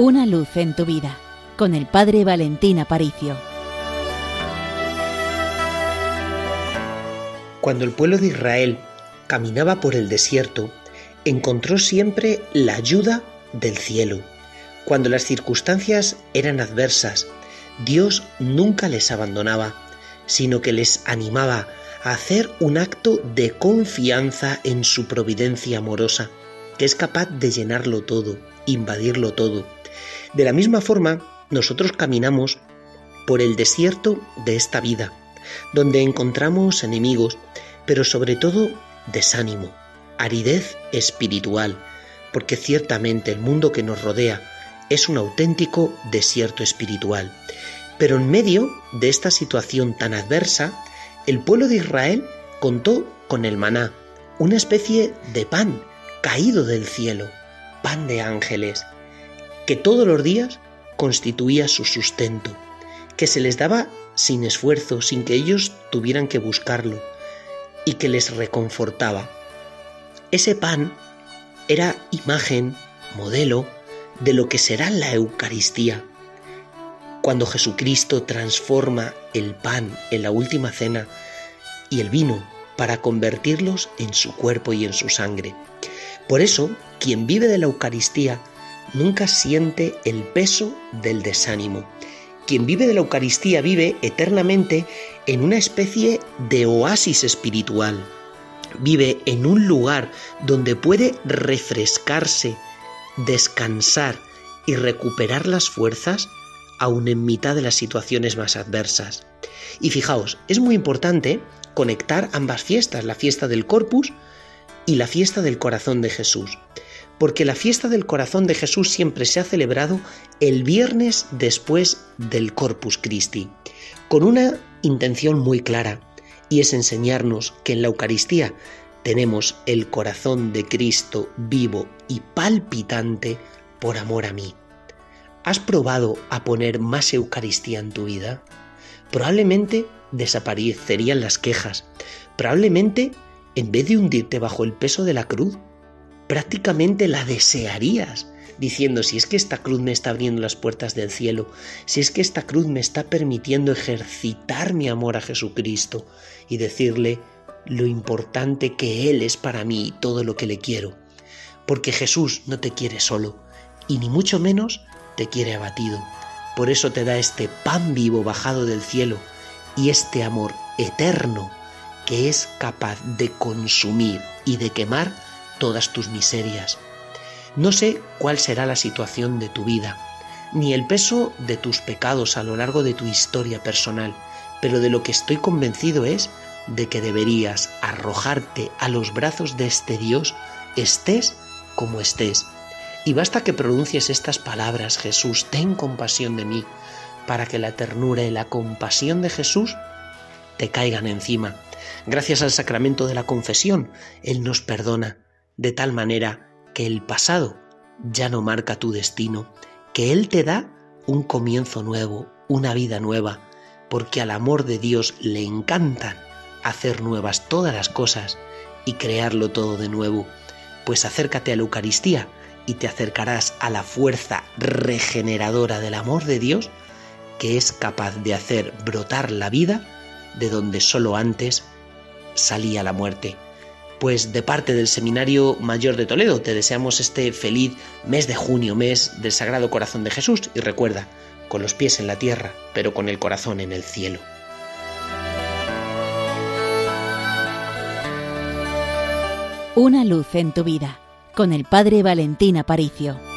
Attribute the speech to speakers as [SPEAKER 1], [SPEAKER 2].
[SPEAKER 1] Una luz en tu vida con el Padre Valentín Aparicio.
[SPEAKER 2] Cuando el pueblo de Israel caminaba por el desierto, encontró siempre la ayuda del cielo. Cuando las circunstancias eran adversas, Dios nunca les abandonaba, sino que les animaba a hacer un acto de confianza en su providencia amorosa, que es capaz de llenarlo todo, invadirlo todo. De la misma forma, nosotros caminamos por el desierto de esta vida, donde encontramos enemigos, pero sobre todo desánimo, aridez espiritual, porque ciertamente el mundo que nos rodea es un auténtico desierto espiritual. Pero en medio de esta situación tan adversa, el pueblo de Israel contó con el maná, una especie de pan caído del cielo, pan de ángeles, que todos los días constituía su sustento, que se les daba sin esfuerzo, sin que ellos tuvieran que buscarlo, y que les reconfortaba. Ese pan era imagen, modelo, de lo que será la Eucaristía, cuando Jesucristo transforma el pan en la última cena y el vino para convertirlos en su cuerpo y en su sangre. Por eso, quien vive de la Eucaristía nunca siente el peso del desánimo. Quien vive de la Eucaristía vive eternamente en una especie de oasis espiritual. Vive en un lugar donde puede refrescarse, descansar y recuperar las fuerzas aun en mitad de las situaciones más adversas. Y fijaos, es muy importante conectar ambas fiestas, la fiesta del Corpus y la fiesta del corazón de Jesús, porque la fiesta del corazón de Jesús siempre se ha celebrado el viernes después del Corpus Christi, con una intención muy clara, y es enseñarnos que en la Eucaristía tenemos el corazón de Cristo vivo y palpitante por amor a mí. ¿Has probado a poner más Eucaristía en tu vida? Probablemente desaparecerían las quejas. Probablemente, en vez de hundirte bajo el peso de la cruz, prácticamente la desearías, diciendo, si es que esta cruz me está abriendo las puertas del cielo, si es que esta cruz me está permitiendo ejercitar mi amor a Jesucristo y decirle lo importante que Él es para mí y todo lo que le quiero. Porque Jesús no te quiere solo, y ni mucho menos te quiere abatido. Por eso te da este pan vivo bajado del cielo y este amor eterno que es capaz de consumir y de quemar todas tus miserias. No sé cuál será la situación de tu vida, ni el peso de tus pecados a lo largo de tu historia personal, pero de lo que estoy convencido es de que deberías arrojarte a los brazos de este Dios, estés como estés, y basta que pronuncies estas palabras, Jesús, ten compasión de mí, para que la ternura y la compasión de Jesús te caigan encima. Gracias al sacramento de la confesión, Él nos perdona, de tal manera que el pasado ya no marca tu destino, que Él te da un comienzo nuevo, una vida nueva, porque al amor de Dios le encantan hacer nuevas todas las cosas y crearlo todo de nuevo. Pues acércate a la Eucaristía, y te acercarás a la fuerza regeneradora del amor de Dios que es capaz de hacer brotar la vida de donde solo antes salía la muerte. Pues de parte del Seminario Mayor de Toledo te deseamos este feliz mes de junio, mes del Sagrado Corazón de Jesús y recuerda, con los pies en la tierra, pero con el corazón en el cielo.
[SPEAKER 1] Una luz en tu vida con el Padre Valentín Aparicio.